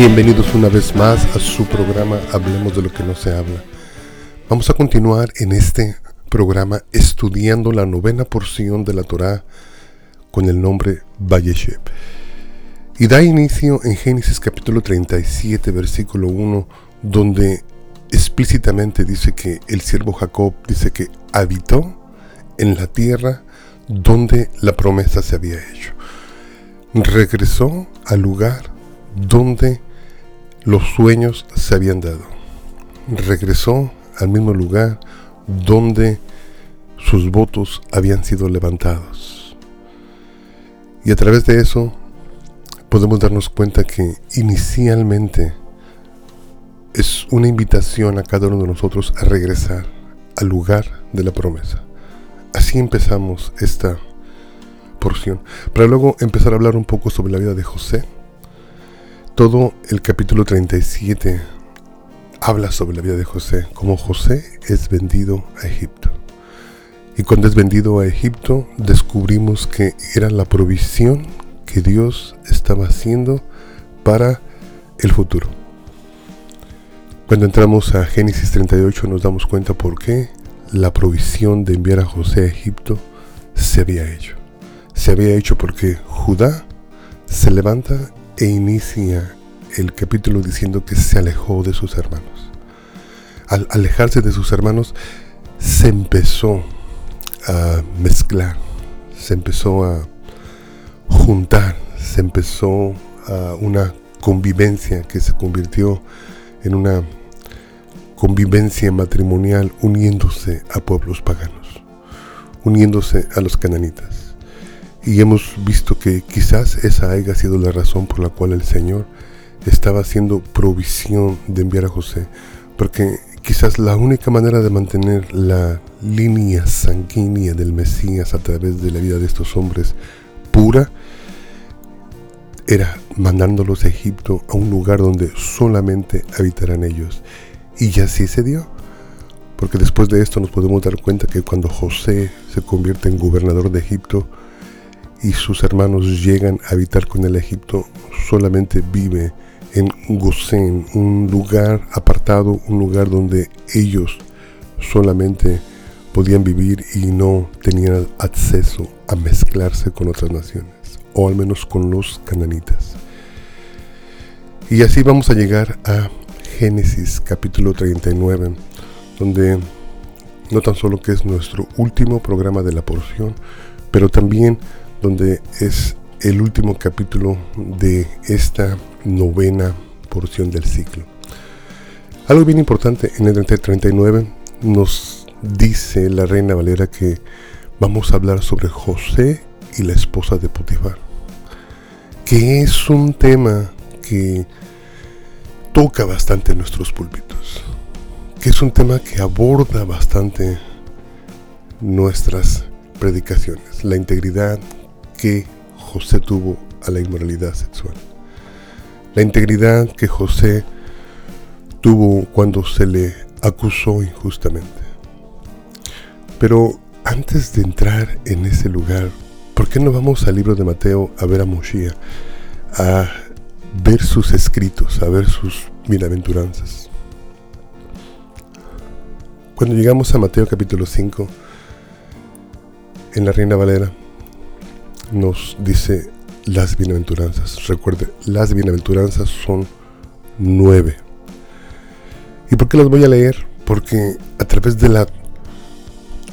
Bienvenidos una vez más a su programa Hablemos de lo que no se habla. Vamos a continuar en este programa estudiando la novena porción de la Torá con el nombre Vallesheb. Y da inicio en Génesis capítulo 37, versículo 1, donde explícitamente dice que el siervo Jacob dice que habitó en la tierra donde la promesa se había hecho. Regresó al lugar donde los sueños se habían dado. Regresó al mismo lugar donde sus votos habían sido levantados. Y a través de eso podemos darnos cuenta que inicialmente es una invitación a cada uno de nosotros a regresar al lugar de la promesa. Así empezamos esta porción, para luego empezar a hablar un poco sobre la vida de José. Todo el capítulo 37 habla sobre la vida de José, como José es vendido a Egipto. Y cuando es vendido a Egipto, descubrimos que era la provisión que Dios estaba haciendo para el futuro. Cuando entramos a Génesis 38 nos damos cuenta por qué la provisión de enviar a José a Egipto se había hecho. Se había hecho porque Judá se levanta e inicia el capítulo diciendo que se alejó de sus hermanos. Al alejarse de sus hermanos, se empezó a mezclar, se empezó a juntar, se empezó a una convivencia que se convirtió en una convivencia matrimonial uniéndose a pueblos paganos, uniéndose a los cananitas. Y hemos visto que quizás esa haya sido la razón por la cual el Señor estaba haciendo provisión de enviar a José, porque quizás la única manera de mantener la línea sanguínea del Mesías a través de la vida de estos hombres pura era mandándolos a Egipto a un lugar donde solamente habitarán ellos y así se dio. Porque después de esto nos podemos dar cuenta que cuando José se convierte en gobernador de Egipto y sus hermanos llegan a habitar con el Egipto, solamente vive en Gosén, un lugar apartado, un lugar donde ellos solamente podían vivir y no tenían acceso a mezclarse con otras naciones, o al menos con los cananitas. Y así vamos a llegar a Génesis capítulo 39, donde no tan solo que es nuestro último programa de la porción, pero también donde es el último capítulo de esta novena porción del ciclo. Algo bien importante, en el 39 nos dice la reina Valera que vamos a hablar sobre José y la esposa de Potifar, que es un tema que toca bastante nuestros púlpitos, que es un tema que aborda bastante nuestras predicaciones, la integridad que José tuvo a la inmoralidad sexual, la integridad que José tuvo cuando se le acusó injustamente. Pero antes de entrar en ese lugar, ¿por qué no vamos al libro de Mateo a ver a Moshe, a ver sus escritos, a ver sus bienaventuranzas. Cuando llegamos a Mateo capítulo 5, en la Reina Valera, nos dice las bienaventuranzas. Recuerde, las bienaventuranzas son nueve. ¿Y por qué las voy a leer? Porque a través de la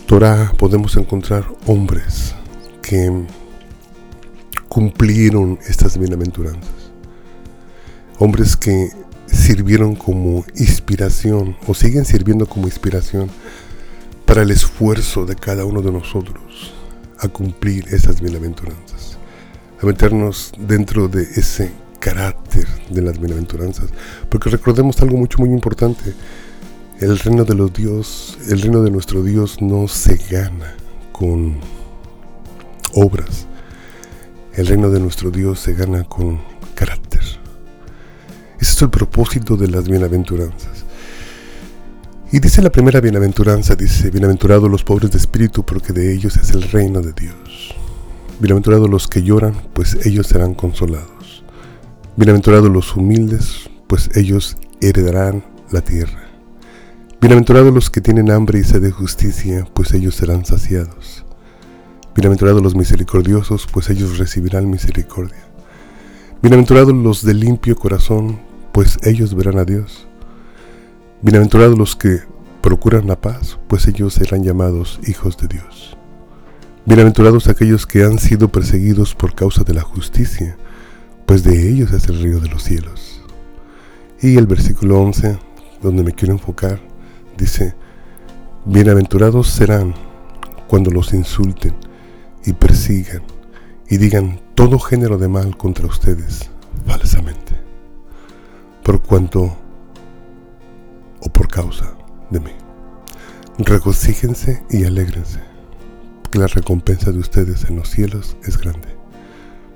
Torah podemos encontrar hombres que cumplieron estas bienaventuranzas hombres que sirvieron como inspiración o siguen sirviendo como inspiración para el esfuerzo de cada uno de nosotros a cumplir esas bienaventuranzas, a meternos dentro de ese carácter de las bienaventuranzas, porque recordemos algo mucho muy importante, el reino de los Dios, el reino de nuestro Dios no se gana con obras, el reino de nuestro Dios se gana con carácter. Ese es el propósito de las bienaventuranzas. Y dice la primera bienaventuranza, dice, bienaventurados los pobres de espíritu, porque de ellos es el reino de Dios. Bienaventurados los que lloran, pues ellos serán consolados. Bienaventurados los humildes, pues ellos heredarán la tierra. Bienaventurados los que tienen hambre y sed de justicia, pues ellos serán saciados. Bienaventurados los misericordiosos, pues ellos recibirán misericordia. Bienaventurados los de limpio corazón, pues ellos verán a Dios. Bienaventurados los que procuran la paz, pues ellos serán llamados hijos de Dios. Bienaventurados aquellos que han sido perseguidos por causa de la justicia, pues de ellos es el río de los cielos. Y el versículo 11, donde me quiero enfocar, dice, Bienaventurados serán cuando los insulten y persigan y digan todo género de mal contra ustedes falsamente, por cuanto causa de mí. Regocíjense y alégrense, porque la recompensa de ustedes en los cielos es grande,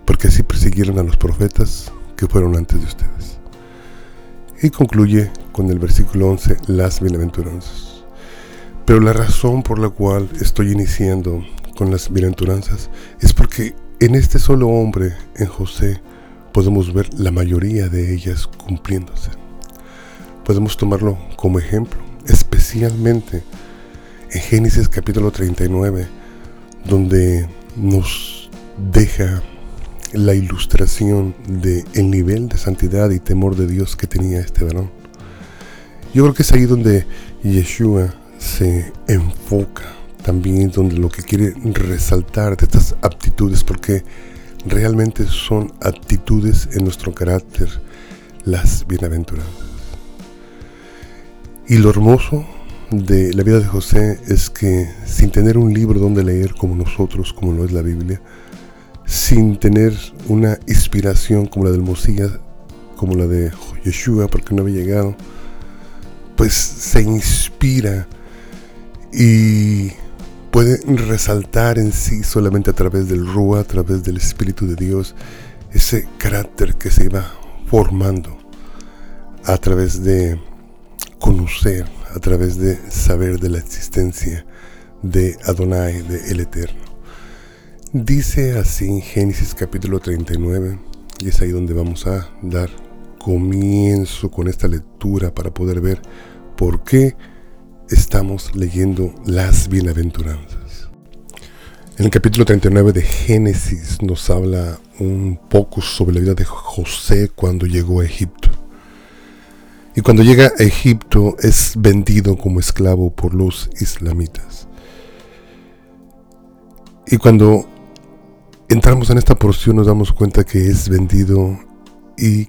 porque así persiguieron a los profetas que fueron antes de ustedes. Y concluye con el versículo 11, las bienaventuranzas. Pero la razón por la cual estoy iniciando con las bienaventuranzas es porque en este solo hombre, en José, podemos ver la mayoría de ellas cumpliéndose. Podemos tomarlo como ejemplo, especialmente en Génesis capítulo 39, donde nos deja la ilustración del el nivel de santidad y temor de Dios que tenía este varón. Yo creo que es ahí donde Yeshua se enfoca también donde lo que quiere resaltar de estas aptitudes, porque realmente son aptitudes en nuestro carácter, las bienaventuradas. Y lo hermoso de la vida de José es que sin tener un libro donde leer como nosotros, como lo es la Biblia, sin tener una inspiración como la del Mosías, como la de Yeshua, porque no había llegado, pues se inspira y puede resaltar en sí solamente a través del Rúa, a través del Espíritu de Dios, ese carácter que se iba formando a través de conocer, a través de saber de la existencia de Adonai, de el Eterno. Dice así en Génesis capítulo 39, y es ahí donde vamos a dar comienzo con esta lectura para poder ver por qué estamos leyendo las bienaventuranzas. En el capítulo 39 de Génesis nos habla un poco sobre la vida de José cuando llegó a Egipto. Y cuando llega a Egipto es vendido como esclavo por los islamitas. Y cuando entramos en esta porción nos damos cuenta que es vendido y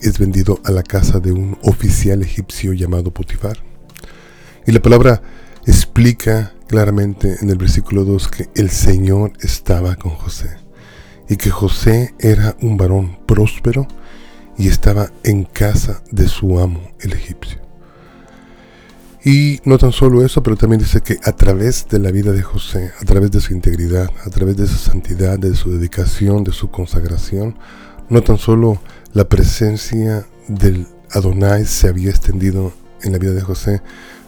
es vendido a la casa de un oficial egipcio llamado Potifar. Y la palabra explica claramente en el versículo 2 que el Señor estaba con José y que José era un varón próspero y estaba en casa de su amo, el egipcio. Y no tan solo eso, pero también dice que a través de la vida de José, a través de su integridad, a través de su santidad, de su dedicación, de su consagración, no tan solo la presencia del Adonai se había extendido en la vida de José,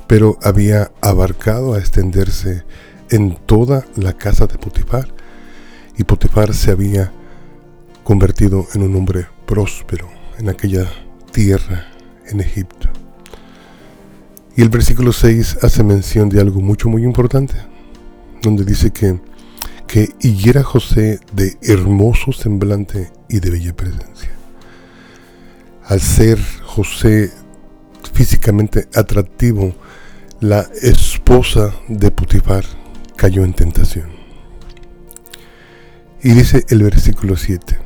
pero había abarcado a extenderse en toda la casa de Potifar. Y Potifar se había convertido en un hombre próspero en aquella tierra en Egipto. Y el versículo 6 hace mención de algo mucho muy importante, donde dice que, que y era José de hermoso semblante y de bella presencia. Al ser José físicamente atractivo, la esposa de Putifar cayó en tentación. Y dice el versículo 7.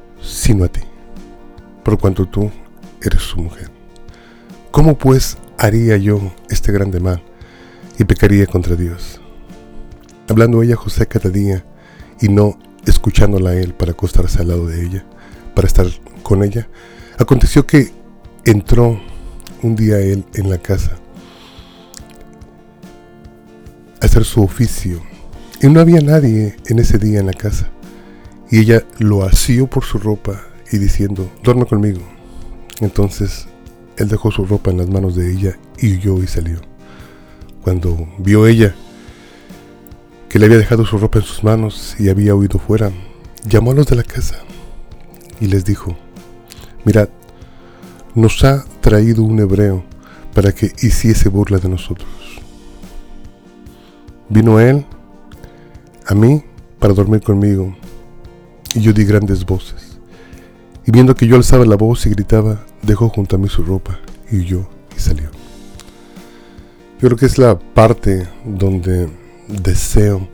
sino a ti, por cuanto tú eres su mujer. ¿Cómo pues haría yo este grande mal y pecaría contra Dios? Hablando ella José cada día y no escuchándola a él para acostarse al lado de ella, para estar con ella. Aconteció que entró un día él en la casa a hacer su oficio y no había nadie en ese día en la casa. Y ella lo asió por su ropa y diciendo, duerme conmigo. Entonces él dejó su ropa en las manos de ella y huyó y salió. Cuando vio ella que le había dejado su ropa en sus manos y había huido fuera, llamó a los de la casa y les dijo, mirad, nos ha traído un hebreo para que hiciese burla de nosotros. Vino él a mí para dormir conmigo y yo di grandes voces. Y viendo que yo alzaba la voz y gritaba, dejó junto a mí su ropa y huyó y salió. Yo creo que es la parte donde deseo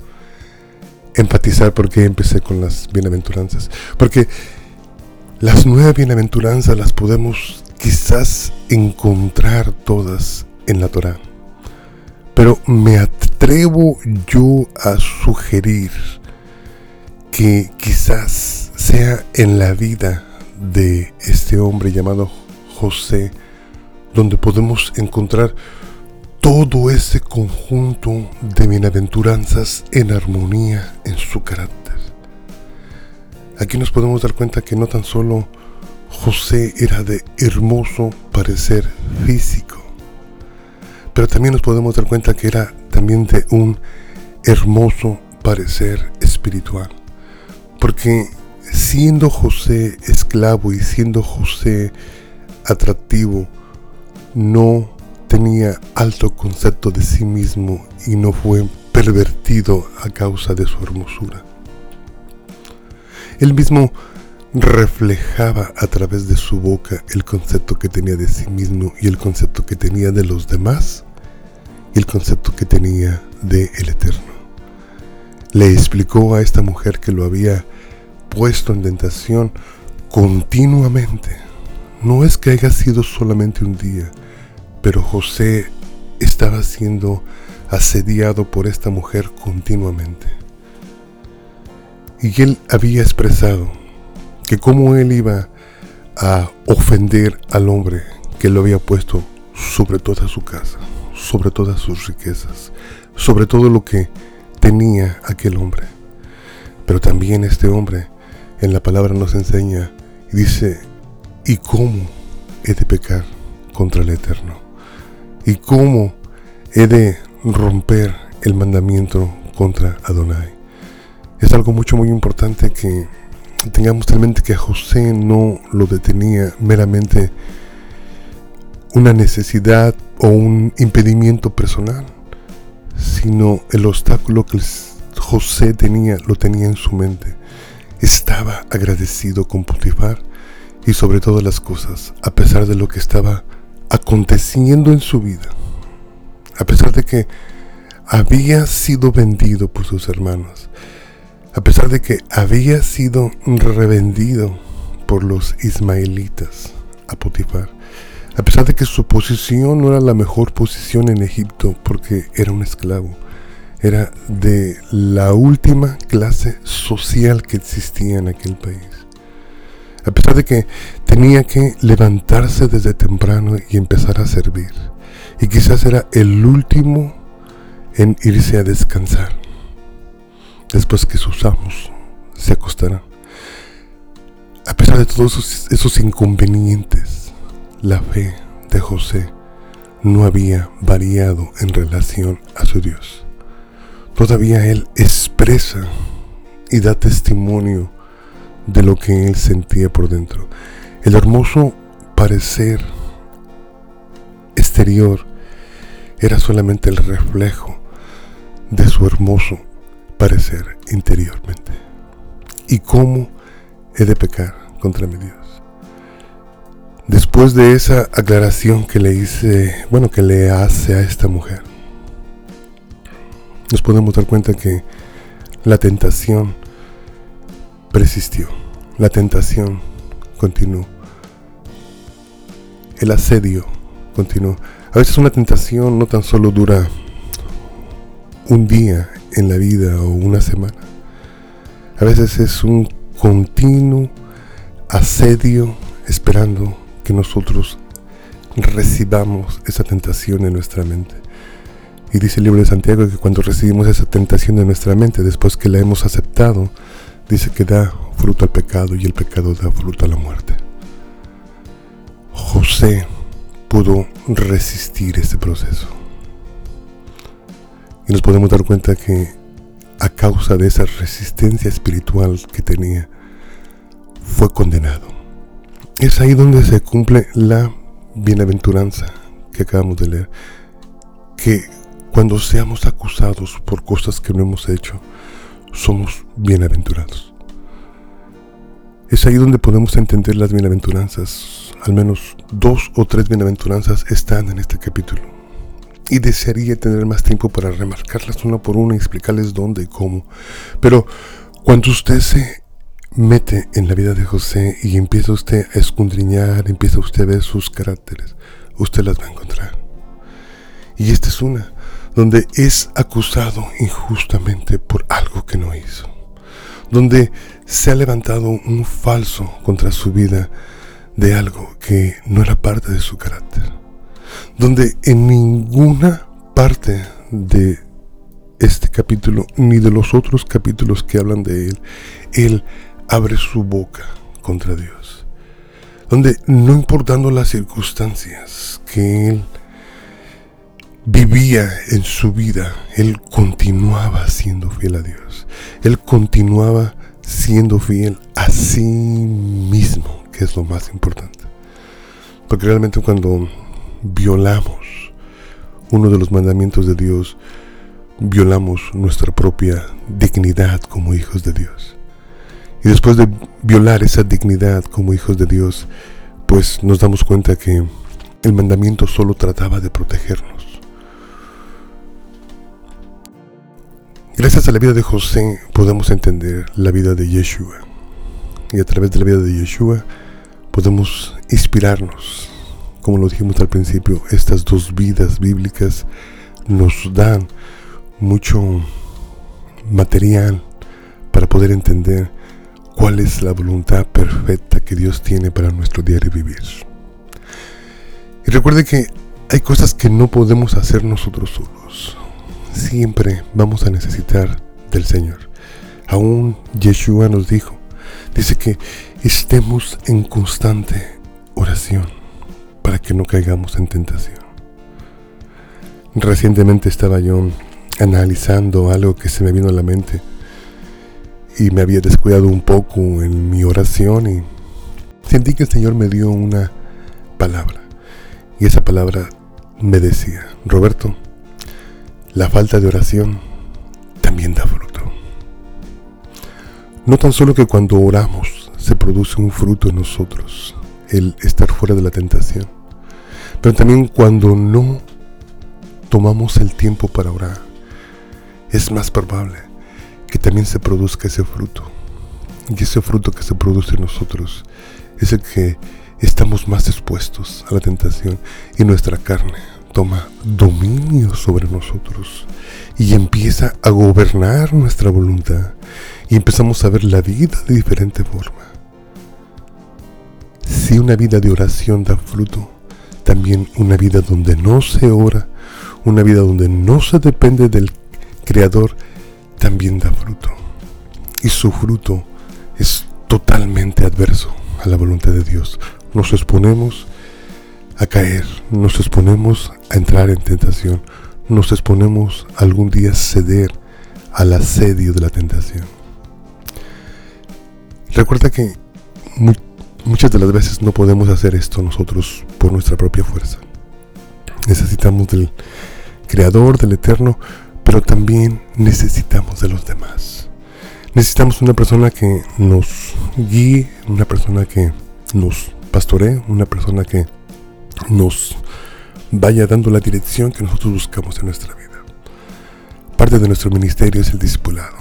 empatizar porque empecé con las bienaventuranzas. Porque las nueve bienaventuranzas las podemos quizás encontrar todas en la Torah. Pero me atrevo yo a sugerir que quizás sea en la vida de este hombre llamado José donde podemos encontrar todo ese conjunto de bienaventuranzas en armonía en su carácter. Aquí nos podemos dar cuenta que no tan solo José era de hermoso parecer físico, pero también nos podemos dar cuenta que era también de un hermoso parecer espiritual. Porque siendo José esclavo y siendo José atractivo, no tenía alto concepto de sí mismo y no fue pervertido a causa de su hermosura. Él mismo reflejaba a través de su boca el concepto que tenía de sí mismo y el concepto que tenía de los demás y el concepto que tenía de el Eterno. Le explicó a esta mujer que lo había puesto en tentación continuamente. No es que haya sido solamente un día, pero José estaba siendo asediado por esta mujer continuamente. Y él había expresado que cómo él iba a ofender al hombre que lo había puesto sobre toda su casa, sobre todas sus riquezas, sobre todo lo que tenía aquel hombre. Pero también este hombre en la palabra nos enseña y dice, ¿y cómo he de pecar contra el Eterno? ¿Y cómo he de romper el mandamiento contra Adonai? Es algo mucho muy importante que tengamos en mente que José no lo detenía meramente una necesidad o un impedimento personal, sino el obstáculo que José tenía, lo tenía en su mente. Estaba agradecido con Potifar y sobre todas las cosas, a pesar de lo que estaba aconteciendo en su vida, a pesar de que había sido vendido por sus hermanos, a pesar de que había sido revendido por los ismaelitas a Potifar, a pesar de que su posición no era la mejor posición en Egipto porque era un esclavo, era de la última clase social que existía en aquel país. A pesar de que tenía que levantarse desde temprano y empezar a servir. Y quizás era el último en irse a descansar después que sus amos se acostarán. A pesar de todos esos, inconvenientes, la fe de José no había variado en relación a su Dios. Todavía él expresa y da testimonio de lo que él sentía por dentro. El hermoso parecer exterior era solamente el reflejo de su hermoso parecer interiormente. ¿Y cómo he de pecar contra mi Dios? Después de esa aclaración que le hice, bueno, que le hace a esta mujer, nos podemos dar cuenta que la tentación persistió, la tentación continuó, el asedio continuó. A veces una tentación no tan solo dura un día en la vida o una semana. A veces es un continuo asedio esperando que nosotros recibamos esa tentación en nuestra mente. Y dice el libro de Santiago que cuando recibimos esa tentación en nuestra mente, después que la hemos aceptado, dice que da fruto al pecado y el pecado da fruto a la muerte. José pudo resistir este proceso. Y nos podemos dar cuenta que a causa de esa resistencia espiritual que tenía, fue condenado. Es ahí donde se cumple la bienaventuranza que acabamos de leer. Que cuando seamos acusados por cosas que no hemos hecho, somos bienaventurados. Es ahí donde podemos entender las bienaventuranzas. Al menos dos o tres bienaventuranzas están en este capítulo. Y desearía tener más tiempo para remarcarlas una por una y explicarles dónde y cómo. Pero cuando usted se mete en la vida de José y empieza usted a escondriñar, empieza usted a ver sus caracteres, usted las va a encontrar. Y esta es una, donde es acusado injustamente por algo que no hizo, donde se ha levantado un falso contra su vida de algo que no era parte de su carácter, donde en ninguna parte de este capítulo ni de los otros capítulos que hablan de él, él abre su boca contra Dios. Donde no importando las circunstancias que él vivía en su vida, él continuaba siendo fiel a Dios. Él continuaba siendo fiel a sí mismo, que es lo más importante. Porque realmente cuando violamos uno de los mandamientos de Dios, violamos nuestra propia dignidad como hijos de Dios. Y después de violar esa dignidad como hijos de Dios, pues nos damos cuenta que el mandamiento solo trataba de protegernos. Gracias a la vida de José podemos entender la vida de Yeshua. Y a través de la vida de Yeshua podemos inspirarnos. Como lo dijimos al principio, estas dos vidas bíblicas nos dan mucho material para poder entender cuál es la voluntad perfecta que Dios tiene para nuestro diario vivir. Y recuerde que hay cosas que no podemos hacer nosotros solos. Siempre vamos a necesitar del Señor. Aún Yeshua nos dijo, dice que estemos en constante oración para que no caigamos en tentación. Recientemente estaba yo analizando algo que se me vino a la mente y me había descuidado un poco en mi oración y sentí que el Señor me dio una palabra. Y esa palabra me decía, Roberto, la falta de oración también da fruto. No tan solo que cuando oramos se produce un fruto en nosotros, el estar fuera de la tentación, pero también cuando no tomamos el tiempo para orar, es más probable que también se produzca ese fruto. Y ese fruto que se produce en nosotros es el que estamos más expuestos a la tentación y nuestra carne toma dominio sobre nosotros y empieza a gobernar nuestra voluntad y empezamos a ver la vida de diferente forma. Si una vida de oración da fruto, también una vida donde no se ora, una vida donde no se depende del Creador, también da fruto. Y su fruto es totalmente adverso a la voluntad de Dios. Nos exponemos a caer, nos exponemos a entrar en tentación, nos exponemos algún día ceder al asedio de la tentación. Recuerda que muchas de las veces no podemos hacer esto nosotros por nuestra propia fuerza. Necesitamos del Creador, del Eterno, pero también necesitamos de los demás. Necesitamos una persona que nos guíe, una persona que nos pastoree, una persona que nos vaya dando la dirección que nosotros buscamos en nuestra vida. Parte de nuestro ministerio es el discipulado.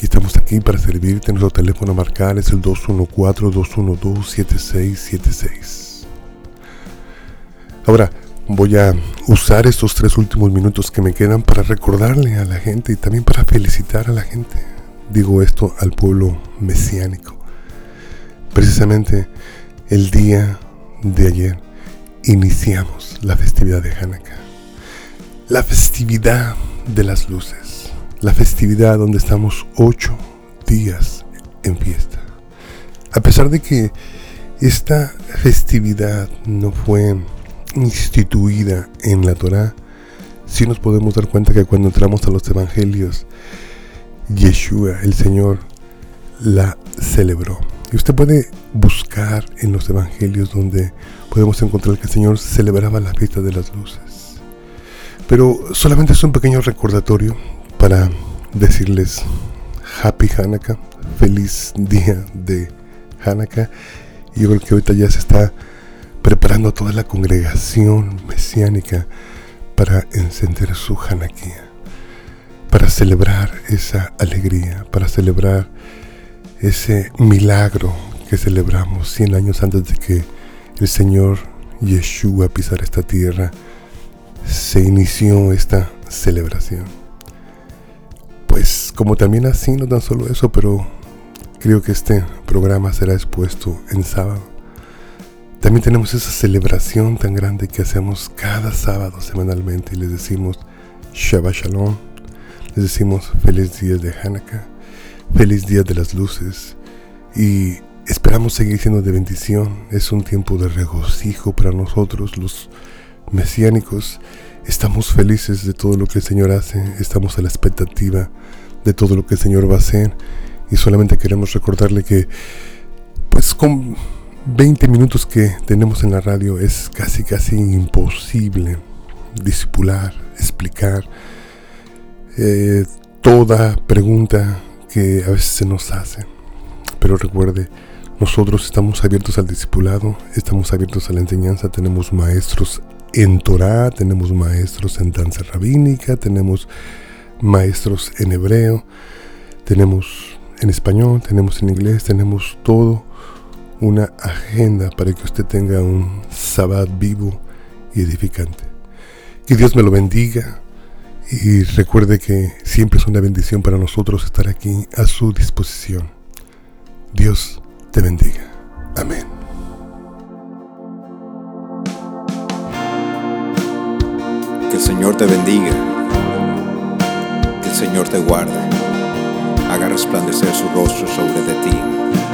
Y estamos aquí para servirte. Nuestro teléfono a marcar es el 214-212-7676. Ahora, Voy a usar estos tres últimos minutos que me quedan para recordarle a la gente y también para felicitar a la gente. Digo esto al pueblo mesiánico. Precisamente el día de ayer iniciamos la festividad de Hanukkah. La festividad de las luces. La festividad donde estamos ocho días en fiesta. A pesar de que esta festividad no fue instituida en la Torah, sí nos podemos dar cuenta que cuando entramos a los evangelios, Yeshua, el Señor, la celebró. Y usted puede buscar en los evangelios donde podemos encontrar que el Señor celebraba la fiesta de las luces. Pero solamente es un pequeño recordatorio para decirles Happy Hanukkah, feliz día de Hanukkah. Y yo creo que ahorita ya se está preparando toda la congregación mesiánica para encender su Hanukkah, para celebrar esa alegría, para celebrar ese milagro que celebramos 100 años antes de que el Señor Yeshua pisara esta tierra, se inició esta celebración. Pues como también así, no tan solo eso, pero creo que este programa será expuesto en sábado. También tenemos esa celebración tan grande que hacemos cada sábado semanalmente y les decimos Shabbat Shalom, les decimos feliz día de Hanukkah, feliz día de las luces y esperamos seguir siendo de bendición. Es un tiempo de regocijo para nosotros los mesiánicos. Estamos felices de todo lo que el Señor hace, estamos a la expectativa de todo lo que el Señor va a hacer y solamente queremos recordarle que pues con 20 minutos que tenemos en la radio es casi casi imposible disipular, explicar eh, toda pregunta que a veces se nos hace. Pero recuerde, nosotros estamos abiertos al discipulado, estamos abiertos a la enseñanza, tenemos maestros en Torah, tenemos maestros en danza rabínica, tenemos maestros en hebreo, tenemos en español, tenemos en inglés, tenemos todo una agenda para que usted tenga un sabbat vivo y edificante. Que Dios me lo bendiga y recuerde que siempre es una bendición para nosotros estar aquí a su disposición. Dios te bendiga. Amén. Que el Señor te bendiga. Que el Señor te guarde. Haga resplandecer su rostro sobre de ti